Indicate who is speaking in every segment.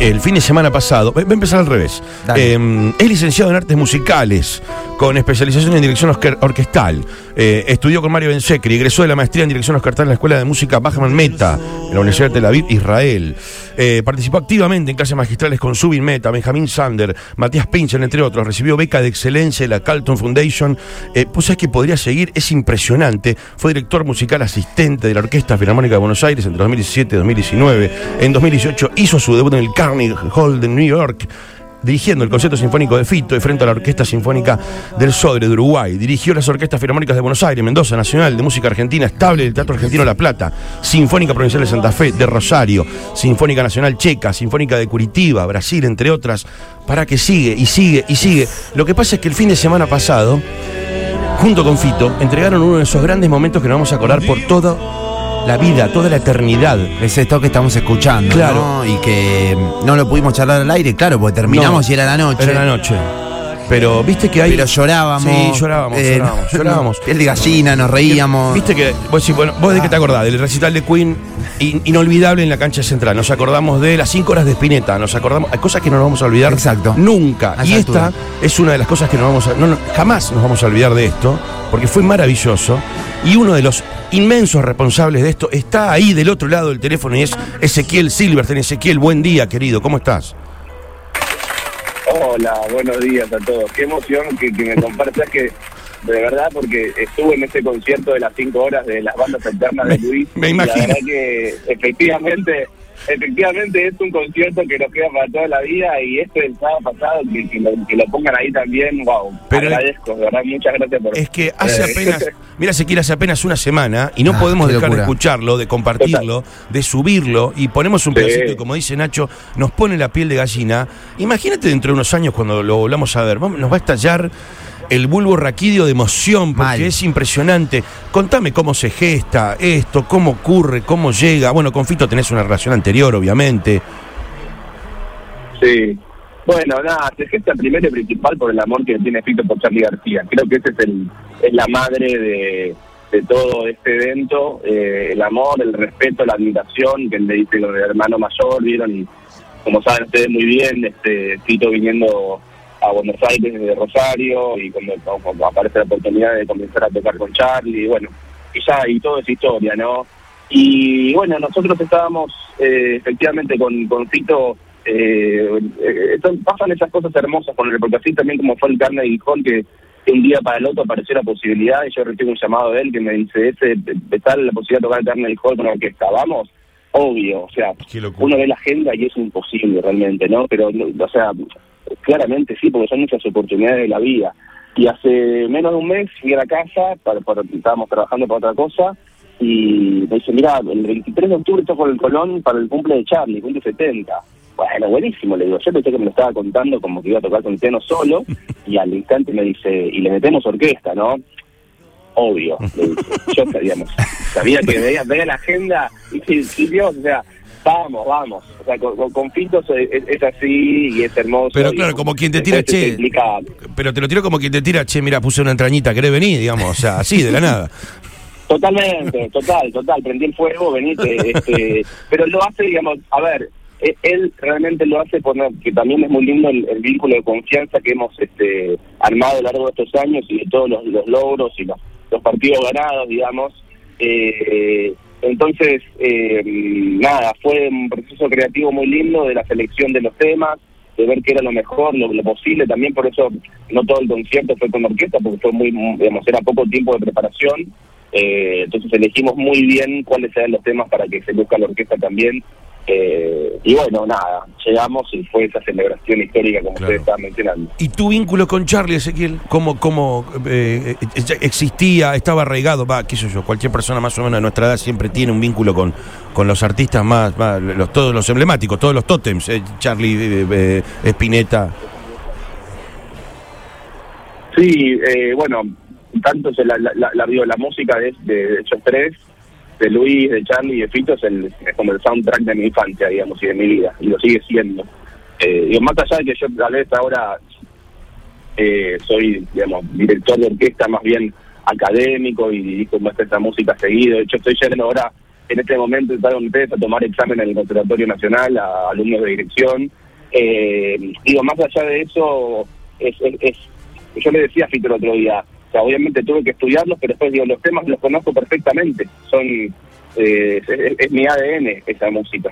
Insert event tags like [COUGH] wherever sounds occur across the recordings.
Speaker 1: el fin de semana pasado, voy a empezar al revés. Eh, es licenciado en artes musicales, con especialización en dirección orque- orquestal. Eh, estudió con Mario Bensecri, egresó de la maestría en dirección orquestal en la Escuela de Música Bachman Meta, en la Universidad de Tel Aviv, Israel. Eh, participó activamente en clases magistrales con Subin Meta, Benjamín Sander, Matías Pincher, entre otros. Recibió beca de excelencia de la Carlton Foundation. Eh, pues es que podría seguir, es impresionante. Fue director musical asistente de la Orquesta Filarmónica de Buenos Aires entre 2017 y 2019. En 2018 hizo su debut en el Carnegie Hall de New York dirigiendo el concierto sinfónico de Fito y frente a la Orquesta Sinfónica del Sodre de Uruguay. Dirigió las orquestas filarmónicas de Buenos Aires, Mendoza, Nacional, de Música Argentina, Estable, del Teatro Argentino La Plata, Sinfónica Provincial de Santa Fe, de Rosario, Sinfónica Nacional Checa, Sinfónica de Curitiba, Brasil, entre otras. Para que sigue y sigue y sigue. Lo que pasa es que el fin de semana pasado, junto con Fito, entregaron uno de esos grandes momentos que nos vamos a acordar por toda la vida, toda la eternidad.
Speaker 2: Es esto que estamos escuchando,
Speaker 1: Claro.
Speaker 2: ¿no? Y que no lo pudimos charlar al aire, claro, porque terminamos
Speaker 1: No,
Speaker 2: y era la noche.
Speaker 1: Era la noche. Pero viste que hay.
Speaker 2: Pero llorábamos.
Speaker 1: Sí, llorábamos,
Speaker 2: eh,
Speaker 1: llorábamos, [LAUGHS] llorábamos.
Speaker 2: Piel de gallina, nos reíamos.
Speaker 1: Viste que, vos decís, bueno, vos de qué te acordás, del recital de Queen, in- inolvidable en la cancha central. Nos acordamos de las cinco horas de Spinetta, nos acordamos, hay cosas que no nos vamos a olvidar
Speaker 2: Exacto.
Speaker 1: nunca. Y esta es una de las cosas que no vamos a, no, no, jamás nos vamos a olvidar de esto, porque fue maravilloso. Y uno de los inmensos responsables de esto está ahí del otro lado del teléfono y es Ezequiel Silverstein. Ezequiel, buen día, querido, ¿cómo estás?
Speaker 3: Hola, buenos días a todos. Qué emoción que, que me compartas que, de verdad, porque estuve en ese concierto de las cinco horas de las bandas alternas de Luis.
Speaker 1: me imagino.
Speaker 3: La verdad que efectivamente, efectivamente es un concierto que nos queda para toda la vida y este del sábado pasado, que, que lo, que lo pongan ahí también, wow,
Speaker 1: Pero-
Speaker 3: agradezco, de verdad, muchas gracias por
Speaker 1: Es que hace
Speaker 3: Eh,
Speaker 1: apenas, [LAUGHS] mira, Ezequiel, hace apenas una semana y no
Speaker 2: Ah,
Speaker 1: podemos dejar de escucharlo, de compartirlo, de subirlo y ponemos un
Speaker 3: Sí.
Speaker 1: pedacito y como dice Nacho, nos pone la piel de gallina. Imagínate dentro de unos años cuando lo volvamos a ver, vamos- nos va a estallar el bulbo raquídeo de emoción porque
Speaker 2: Mal.
Speaker 1: es impresionante. Contame cómo se gesta esto, cómo ocurre, cómo llega. Bueno, con Fito tenés una relación anterior, obviamente.
Speaker 3: Sí. Bueno, nada, se gesta primero y principal por el amor que tiene Fito por Charlie García. Creo que ese es, el, es la madre de, de todo este evento. eh, el amor, el respeto, la admiración que él le dice el hermano mayor, ¿vieron? Y como saben ustedes muy bien, este Fito viniendo a Buenos Aires desde Rosario y cuando, cuando aparece la oportunidad de comenzar a tocar con Charlie, bueno, y ya, y todo es historia, ¿no? Y bueno, nosotros estábamos eh, efectivamente con, con Fito, eh, eh, pasan esas cosas hermosas con él, porque así también como fue el Carnegie Hall, que, que un día para el otro apareció la posibilidad, y yo recibo un llamado de él que me dice, ese, de tal la posibilidad de tocar el Carnegie Hall con la orquesta, vamos, obvio, o sea, uno ve la agenda y es imposible realmente, ¿no? Pero, o sea, claramente sí, porque son muchas oportunidades de la vida. Y hace menos de un mes fui a la casa, para, para- estábamos trabajando para otra cosa, y me dice, mira, el 23 de octubre toco el Colón para el cumple de Charlie, cumple 70. Bueno, buenísimo, le digo, yo pensé que me lo estaba contando como que iba a tocar con piano solo, y al instante me dice, y le metemos orquesta, ¿no? Obvio, le dice. Yo digamos, sabía que veía, veía la agenda y sí, Dios, o sea, vamos, vamos. O sea, con, con, con Fito es, así y es hermoso.
Speaker 1: Pero claro, como quien te tira, che. Pero te lo tiro como quien te tira, che, mira, puse una entrañita, ¿querés venir? Digamos, o sea, así, de la nada.
Speaker 3: Totalmente, total, total. Prendí el fuego, venite. Este, pero lo hace, digamos, a ver, eh, él realmente lo hace por que también es muy lindo el, el vínculo de confianza que hemos este, armado a lo largo de estos años y de todos los, los logros y los, los partidos ganados, digamos. Eh, entonces, eh, nada, fue un proceso creativo muy lindo de la selección de los temas, de ver qué era lo mejor, lo, posible. También por eso no todo el concierto fue con orquesta, porque fue muy, digamos, era poco tiempo de preparación. Eh, entonces elegimos muy bien cuáles eran los temas para que se luzca la orquesta también. Eh, y bueno, nada, llegamos y fue esa celebración histórica como
Speaker 1: Claro.
Speaker 3: ustedes estaban mencionando.
Speaker 1: ¿Y tu vínculo con Charlie, Ezequiel? ¿Cómo, cómo eh, eh, existía, estaba arraigado? Va, qué sé yo, cualquier persona más o menos de nuestra edad siempre tiene un vínculo con, con los artistas más, más- los, todos los emblemáticos, todos los tótems, eh, Charlie, eh, Spinetta.
Speaker 3: Sí, eh, bueno, tanto la, la, la, la, digo, la música de, de, de ellos tres, de Luis, de Charlie y de Fito, es, el, como el soundtrack de mi infancia, digamos, y de mi vida, y lo sigue siendo. Eh, digo, más allá de que yo tal vez ahora eh, soy, digamos, director de orquesta más bien académico y dirijo esta música seguido, de hecho estoy yendo ahora en este momento entraron ustedes a tomar examen en el Conservatorio Nacional a alumnos de dirección. Eh, digo, más allá de eso, es, es, es- yo le decía a Fito el otro día, o sea, obviamente tuve que estudiarlos, pero después digo, los temas los conozco perfectamente, son eh, es, es- es mi ADN esa música.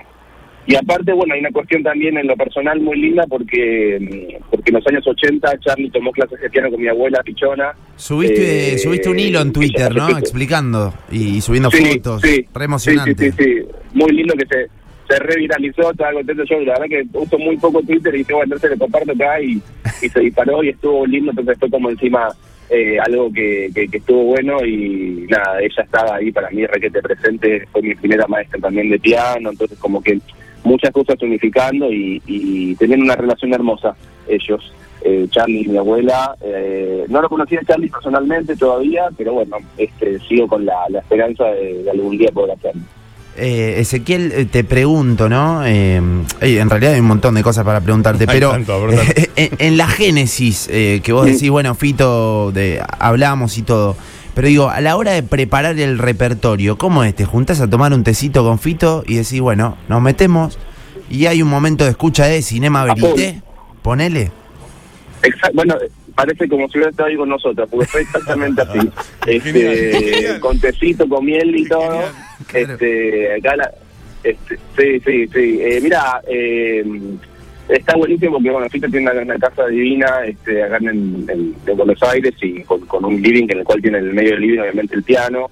Speaker 3: Y aparte, bueno, hay una cuestión también en lo personal muy linda porque, mm, porque en los años 80 Charlie tomó clases de piano con mi abuela Pichona.
Speaker 2: Subiste,
Speaker 3: Eh,
Speaker 2: subiste un hilo en Twitter, ¿no? Explicando y, y subiendo
Speaker 3: Sí,
Speaker 2: fotos.
Speaker 3: sí,
Speaker 2: Re emocionante.
Speaker 3: Sí, sí, sí, sí. Muy lindo que se, se reviralizó, estaba contento yo. La verdad que uso muy poco Twitter y dije, bueno, entonces le comparto acá y, y se disparó y estuvo lindo. Entonces fue como encima eh, algo que, que, estuvo bueno y nada, ella estaba ahí para mí, requete presente. Fue mi primera maestra también de piano, entonces como que muchas cosas unificando y, y tenían una relación hermosa ellos. Eh, Charlie mi abuela, eh, no lo conocía Charlie personalmente todavía, pero bueno, este, sigo con la, la esperanza de, de algún día poder hacerlo.
Speaker 2: Eh, Ezequiel, eh, te pregunto, ¿no? Eh, eh, en realidad hay un montón de cosas para preguntarte, [LAUGHS]
Speaker 1: Hay
Speaker 2: pero
Speaker 1: tanto, ¿verdad? [LAUGHS]
Speaker 2: en, en la génesis eh, que vos decís, bueno, Fito, de, hablamos y todo, pero digo, a la hora de preparar el repertorio, ¿cómo es? ¿Te juntás a tomar un tecito con Fito y decís, bueno, nos metemos y hay un momento de escucha de Cinema
Speaker 3: A full.
Speaker 2: Verité? Ponele.
Speaker 3: Bueno, parece como si hubiera estado ahí con nosotros, porque fue exactamente [LAUGHS] así. Este, con tecito, con miel y todo.
Speaker 2: Claro.
Speaker 3: Este, acá la, este, sí, sí, sí. Eh, mira, eh, está buenísimo porque, bueno, Fito tiene una, una casa divina este, acá en, en- en Buenos Aires y con, con un living en el cual tiene en el medio del living, obviamente, el piano.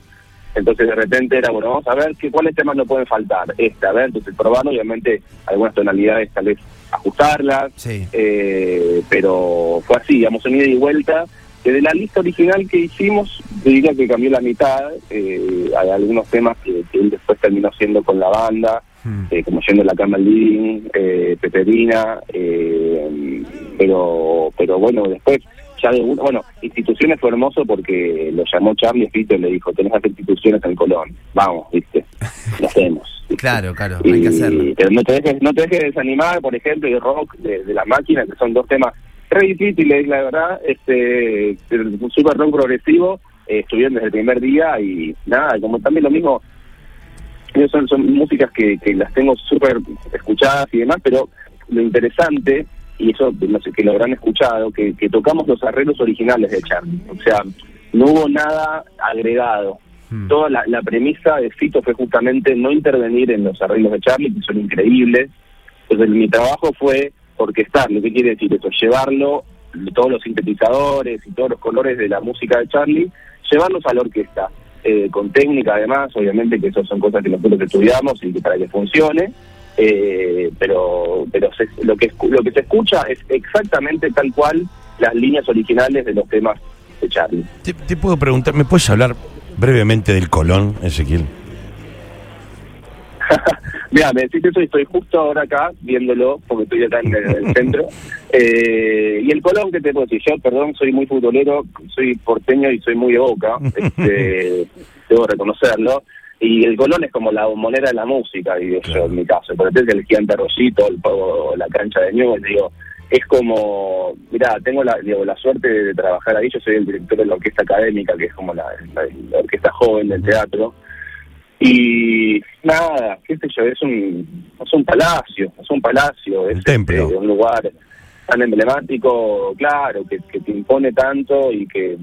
Speaker 3: Entonces, de repente era, bueno, vamos a ver qué, cuáles temas no pueden faltar. Esta, a ver, entonces probando, obviamente, algunas tonalidades tal vez ajustarlas.
Speaker 2: Sí.
Speaker 3: Eh, pero fue así, digamos, un ida y vuelta. Que de la lista original que hicimos, yo diría que cambió la mitad. eh, hay algunos temas que, que él después terminó siendo con la banda,
Speaker 2: Mm.
Speaker 3: eh, como yendo la cama al living, eh, Peperina, eh, pero pero bueno, después ya de uno, bueno, instituciones fue hermoso porque lo llamó Charlie Fito y le dijo, tenés que hacer instituciones en Colón, vamos, viste, [LAUGHS] lo hacemos. ¿viste?
Speaker 2: Claro, claro, hay que hacerlo.
Speaker 3: Pero no te dejes, no te dejes desanimar, por ejemplo, el rock de, de la máquina, que son dos temas re difíciles, la verdad, este, el super rock progresivo, eh, estuvieron desde el primer día y nada, como también lo mismo, son, son músicas que, que las tengo súper escuchadas y demás, pero lo interesante, y eso no sé que lo habrán escuchado, que, que tocamos los arreglos originales de Charlie, o sea, no hubo nada agregado,
Speaker 2: Mm.
Speaker 3: toda la, la premisa de Fito fue justamente no intervenir en los arreglos de Charlie, que son increíbles. Entonces mi trabajo fue orquestarlo. ¿Qué quiere decir eso? Llevarlo, todos los sintetizadores y todos los colores de la música de Charlie, llevarlos a la orquesta. eh, con técnica además, obviamente que eso son cosas que nosotros estudiamos y que para que funcione. eh, pero pero se- lo que lo que se escucha es exactamente tal cual las líneas originales de los temas de Charlie.
Speaker 1: Te, te puedo preguntar, ¿me puedes hablar brevemente del Colón, Ezequiel? [LAUGHS]
Speaker 3: Mira, me decís eso y estoy justo ahora acá viéndolo, porque estoy acá en el, [LAUGHS] centro. Eh, y el Colón, ¿qué te puedo decir? Yo, perdón, soy muy futbolero, soy porteño y soy muy de boca, este, [LAUGHS] debo reconocerlo. Y el Colón es como la bombonera de la música, digo yo, en mi caso. Por ejemplo, el gigante Rosito, el, o la cancha de Newell, digo, es como, mira, tengo la, digo, la suerte de trabajar ahí, yo soy el director de la orquesta académica, que es como la, la- la orquesta joven del teatro. Y nada, qué sé yo, es un, es un palacio, es un palacio, es
Speaker 1: Un templo.
Speaker 3: este, un lugar tan emblemático, claro, que, que te impone tanto y que,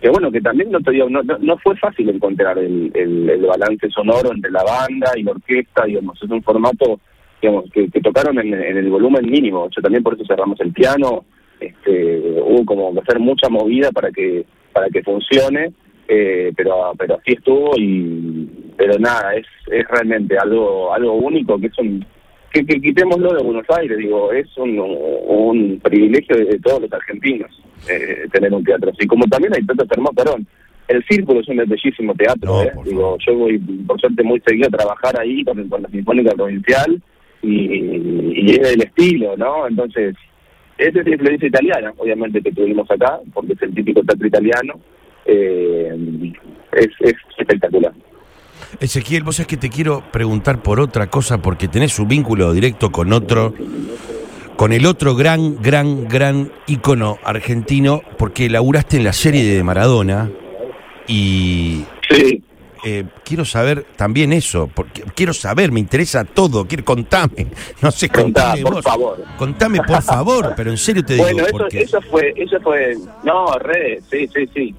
Speaker 3: que bueno, que también no te digo, no, no, no fue fácil encontrar el, el, el balance sonoro entre la banda y la orquesta, digamos, es un formato digamos, que, que tocaron en, en el volumen mínimo, yo también por eso cerramos el piano, este, hubo como que hacer mucha movida para que para que funcione eh, pero pero así estuvo y pero nada es es realmente algo algo único que es un que, que quitémoslo de Buenos Aires digo es un, un privilegio de, de todos los argentinos eh, tener un teatro así como también hay tantos hermosos perdón el círculo es un bellísimo teatro
Speaker 1: No,
Speaker 3: eh. digo yo voy por suerte muy seguido a trabajar ahí con, con la sinfónica provincial y, y es del estilo no entonces esa es la influencia italiana, obviamente, que tuvimos acá, porque es el típico teatro italiano. Eh, es, es espectacular.
Speaker 1: Ezequiel, vos es que te quiero preguntar por otra cosa, porque tenés un vínculo directo con otro, con el otro gran, gran, gran ícono argentino, porque laburaste en la serie de Maradona y
Speaker 3: Sí,
Speaker 1: eh, quiero saber también eso, porque quiero saber, me interesa todo, quiero contame, no sé, contame
Speaker 3: por
Speaker 1: vos.
Speaker 3: favor.
Speaker 1: Contame por favor, pero en serio te digo,
Speaker 3: Bueno, eso,
Speaker 1: porque
Speaker 3: eso fue, eso fue, no, re, sí, sí, sí.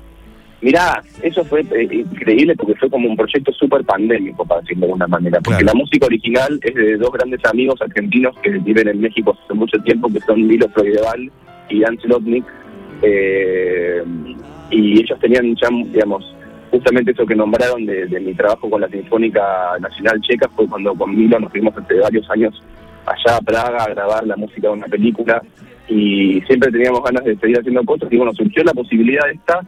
Speaker 3: Mirá, eso fue eh, increíble porque fue como un proyecto súper pandémico, para decirlo de alguna manera. Porque
Speaker 1: Claro.
Speaker 3: la música original es de dos grandes amigos argentinos que viven en México hace mucho tiempo, que son Milo Freudeval y Dan Slotnick. Eh, y ellos tenían ya, digamos, justamente eso que nombraron de, de mi trabajo con la Sinfónica Nacional Checa, fue cuando con Milo nos fuimos hace varios años allá a Praga a grabar la música de una película y siempre teníamos ganas de seguir haciendo cosas y bueno, surgió la posibilidad esta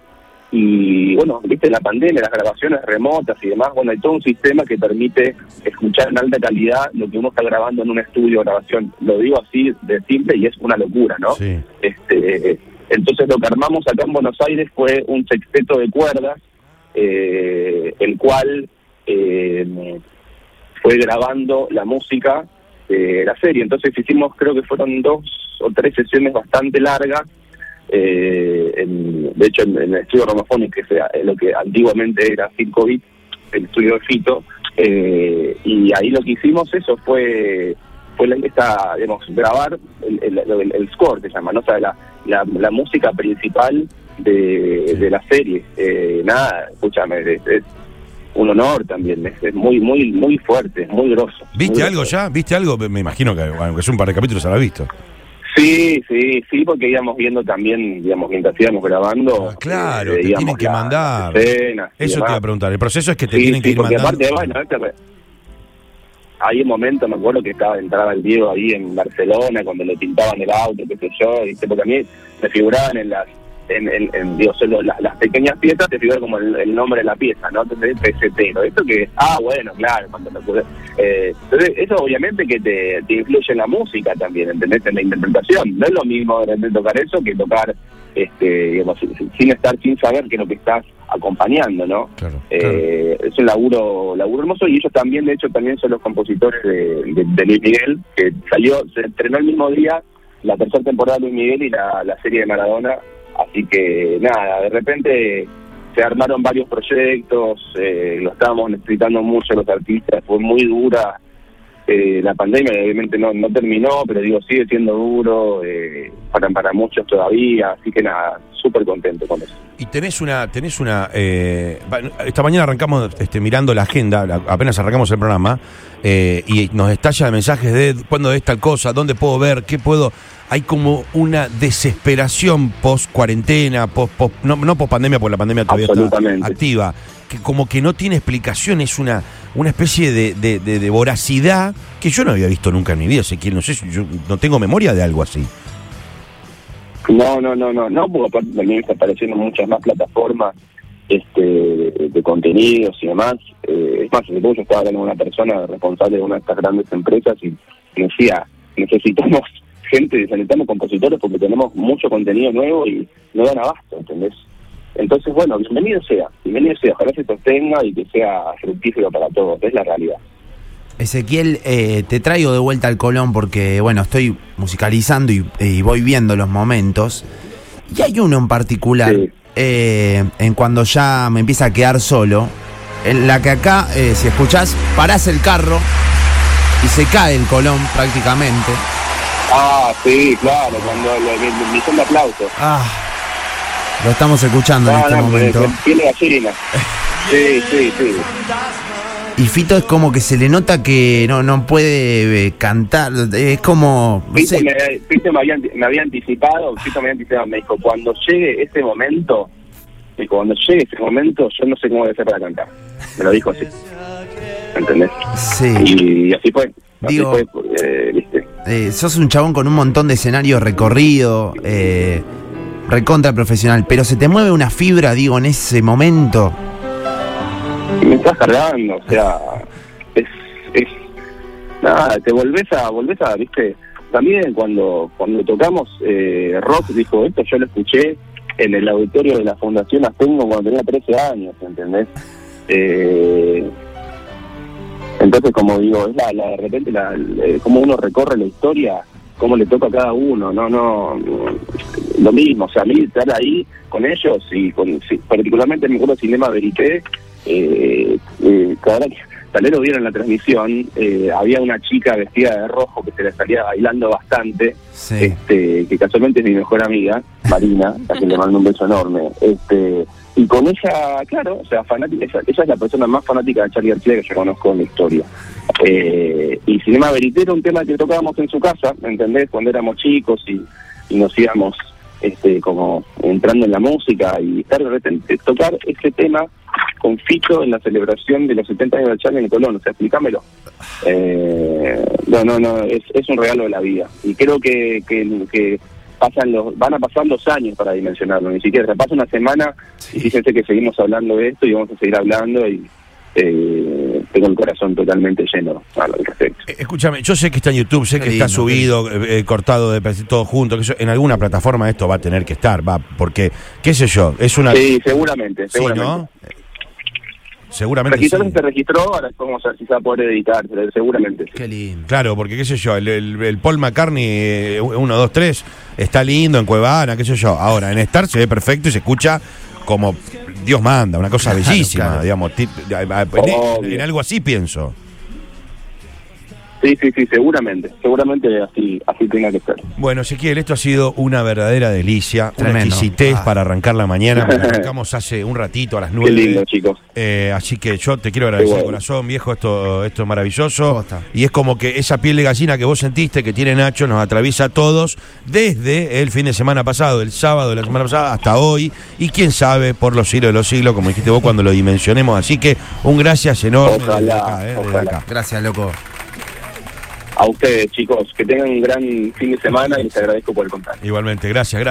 Speaker 3: y bueno, viste la pandemia, las grabaciones remotas y demás, bueno, hay todo un sistema que permite escuchar en alta calidad lo que uno está grabando en un estudio de grabación. Lo digo así de simple y es una locura, ¿no?
Speaker 1: Sí.
Speaker 3: Este, entonces lo que armamos acá en Buenos Aires fue un sexteto de cuerdas, eh, el cual eh, fue grabando la música de la serie. Entonces hicimos, creo que fueron dos o tres sesiones bastante largas. Eh, en- de hecho, en, en el estudio Romafonic, que sea lo que antiguamente era Circo Beat, el estudio de Fito, eh, y ahí lo que hicimos eso fue fue la, esta, digamos, grabar el, el, score, se llama, ¿no? O sea, la, la, la música principal de, de la serie. Eh, nada, escúchame, es, es un honor también, es, es muy, muy, muy fuerte, es muy grosso.
Speaker 1: ¿Viste
Speaker 3: muy
Speaker 1: algo
Speaker 3: grosso.
Speaker 1: ya? ¿Viste algo? Me imagino que aunque es un par de capítulos habrá visto.
Speaker 3: Sí, sí, sí, porque íbamos viendo también, digamos, mientras íbamos grabando.
Speaker 1: Ah, claro,
Speaker 3: eh,
Speaker 1: te tienen que mandar.
Speaker 3: escenas y
Speaker 1: Eso te iba a preguntar. El proceso es que te
Speaker 3: Sí,
Speaker 1: tienen que
Speaker 3: sí,
Speaker 1: ir
Speaker 3: porque
Speaker 1: mandando.
Speaker 3: aparte, bueno, este re- hay un momento, me acuerdo que estaba entraba el Diego ahí en Barcelona cuando le pintaban el auto, qué sé yo, ¿viste? porque a mí me figuraban en las, en, en, en, digo, solo las, las pequeñas piezas te figura como el, el nombre de la pieza, ¿no? Entonces, PST, ¿no? Esto que, ah, bueno, claro, cuando me ocurre. Eh, entonces, eso obviamente que te, te influye en la música también, ¿entendés? En la interpretación. No es lo mismo de tocar eso que tocar, este, digamos, sin, estar, sin saber qué es lo que estás acompañando, ¿no?
Speaker 1: Claro,
Speaker 3: Eh, es un laburo, laburo hermoso y ellos también, de hecho, también son los compositores de, de- de Luis Miguel, que salió, se estrenó el mismo día la tercera temporada de Luis Miguel y la, la serie de Maradona, así que nada, de repente se armaron varios proyectos, eh, lo estábamos necesitando mucho los artistas, fue muy dura eh, la pandemia, obviamente no, no terminó, pero digo, sigue siendo duro eh, para, para muchos todavía, así que nada, súper contento con eso.
Speaker 1: Y tenés una, tenés una. eh, esta mañana arrancamos este, mirando la agenda, la- apenas arrancamos el programa, eh, y nos estalla mensajes de cuándo es tal cosa, dónde puedo ver, qué puedo. Hay como una desesperación post cuarentena, post, no, no post pandemia, porque la pandemia todavía está activa, que como que no tiene explicación, es una, una especie de, de- de- de voracidad que yo no había visto nunca en mi vida. Sé que no sé, yo no tengo memoria de algo así.
Speaker 3: No, no, no, no, no, porque aparte también está apareciendo muchas más plataformas este, de, contenidos y demás. Eh, es más, hace poco yo estaba hablando con una persona responsable de una de estas grandes empresas y me decía, necesitamos [LAUGHS] gente, necesitamos compositores porque tenemos mucho contenido nuevo y no dan abasto, ¿entendés? Entonces, bueno, bienvenido sea, bienvenido sea, ojalá se sostenga y que sea fructífero para todos, es la realidad.
Speaker 2: Ezequiel, eh, te traigo de vuelta al Colón porque, bueno, estoy musicalizando y, y voy viendo los momentos. Y hay uno en particular,
Speaker 3: Sí.
Speaker 2: eh, en cuando ya me empieza a quedar solo, en la que acá, eh, si escuchás, parás el carro y se cae el Colón prácticamente.
Speaker 3: Ah, sí, claro, cuando el, el, el aplausos.
Speaker 2: Ah, lo estamos escuchando en este
Speaker 3: no, me,
Speaker 2: momento.
Speaker 3: me tiene gallina. Sí, sí, sí.
Speaker 2: Y Fito es como que se le nota que no, no puede eh, cantar, es como... no
Speaker 3: Fito,
Speaker 2: sé,
Speaker 3: me, Fito me había, anti- me había anticipado, Fito me había anticipado, me dijo, cuando llegue ese momento, dijo, cuando llegue ese momento, yo no sé cómo voy a hacer para cantar. Me lo dijo así. ¿Entendés?
Speaker 2: sí.
Speaker 3: Y, así fue. Así
Speaker 2: Digo-
Speaker 3: fue, eh, viste.
Speaker 2: Eh, sos un chabón con un montón de escenarios recorrido, eh, recontra profesional, pero se te mueve una fibra, digo, en ese momento.
Speaker 3: Estás cargando, o sea, es, es, nada, te volvés a, volvés a, viste, también cuando, cuando tocamos eh, rock, dijo, esto yo lo escuché en el auditorio de la Fundación Astengo cuando tenía 13 años, ¿entendés? Eh, entonces, como digo, es la, la de repente, la, eh, como uno recorre la historia, cómo le toca a cada uno, no, no, lo mismo, o sea, a mí estar ahí con ellos y con, sí, particularmente me acuerdo Cinema Verité, eh, eh, tal vez lo vieron en la transmisión, eh, había una chica vestida de rojo que se le salía bailando bastante,
Speaker 2: Sí.
Speaker 3: este, que casualmente es mi mejor amiga, Marina, a quien le mando un beso enorme. Este, y con ella, claro, o sea, fanática, ella, ella es la persona más fanática de Charlie García que yo conozco en la historia. Eh, y Cinema Verité era un tema que tocábamos en su casa, ¿me ¿entendés? Cuando éramos chicos y, y nos íbamos este, como entrando en la música y estar de repente, tocar este tema con Fito en la celebración de los 70 años de Charlie en el Colón, o sea, explícamelo. Eh, no, no, no, es, es un regalo de la vida. Y creo que, que, que pasan los, van a pasar los años para dimensionarlo, ni siquiera, pasa una semana y fíjense que seguimos hablando de esto y vamos a seguir hablando y eh, tengo el corazón totalmente lleno al respecto.
Speaker 1: Eh, Escúchame, yo sé que está en YouTube, sé que está subido, eh, eh, cortado de todo junto, que eso- en alguna plataforma esto va a tener que estar, va, porque, qué sé yo, es una...
Speaker 3: Sí, seguramente,
Speaker 1: Sí,
Speaker 3: seguramente.
Speaker 1: ¿no? Seguramente sí.
Speaker 3: Registrarse se registró, ahora vamos a ver si se va a poder editar, pero seguramente sí.
Speaker 2: Qué lindo.
Speaker 1: Claro, porque qué sé yo, el, el- el Paul McCartney 1, 2, 3 está lindo en Cuevana, qué sé yo. Ahora, en Star se ve perfecto y se escucha como Dios manda, una cosa
Speaker 2: Claro,
Speaker 1: bellísima,
Speaker 2: claro.
Speaker 1: digamos. en, en algo así pienso.
Speaker 3: Sí, sí, sí, seguramente, seguramente así, así tenga que ser.
Speaker 1: Bueno, Ezequiel, esto ha sido una verdadera delicia, una
Speaker 2: Tremendo.
Speaker 1: exquisitez
Speaker 2: Ah.
Speaker 1: para arrancar la mañana. [LAUGHS] arrancamos hace un ratito a las
Speaker 3: Qué
Speaker 1: nueve.
Speaker 3: lindo, chicos.
Speaker 1: Eh, así que yo te quiero agradecer
Speaker 3: Qué
Speaker 1: de
Speaker 3: bueno.
Speaker 1: corazón, viejo, esto, esto es maravilloso. Y es como que esa piel de gallina que vos sentiste que tiene Nacho nos atraviesa a todos desde el fin de semana pasado, el sábado de la semana pasada hasta hoy. Y quién sabe por los siglos de los siglos, como dijiste vos, cuando lo dimensionemos. Así que un gracias enorme desde
Speaker 3: Ojalá,
Speaker 1: acá, eh, desde
Speaker 3: ojalá.
Speaker 1: acá.
Speaker 2: Gracias, loco.
Speaker 3: A ustedes, chicos, que tengan un gran fin de semana y les agradezco por el contacto.
Speaker 1: Igualmente, gracias, gracias.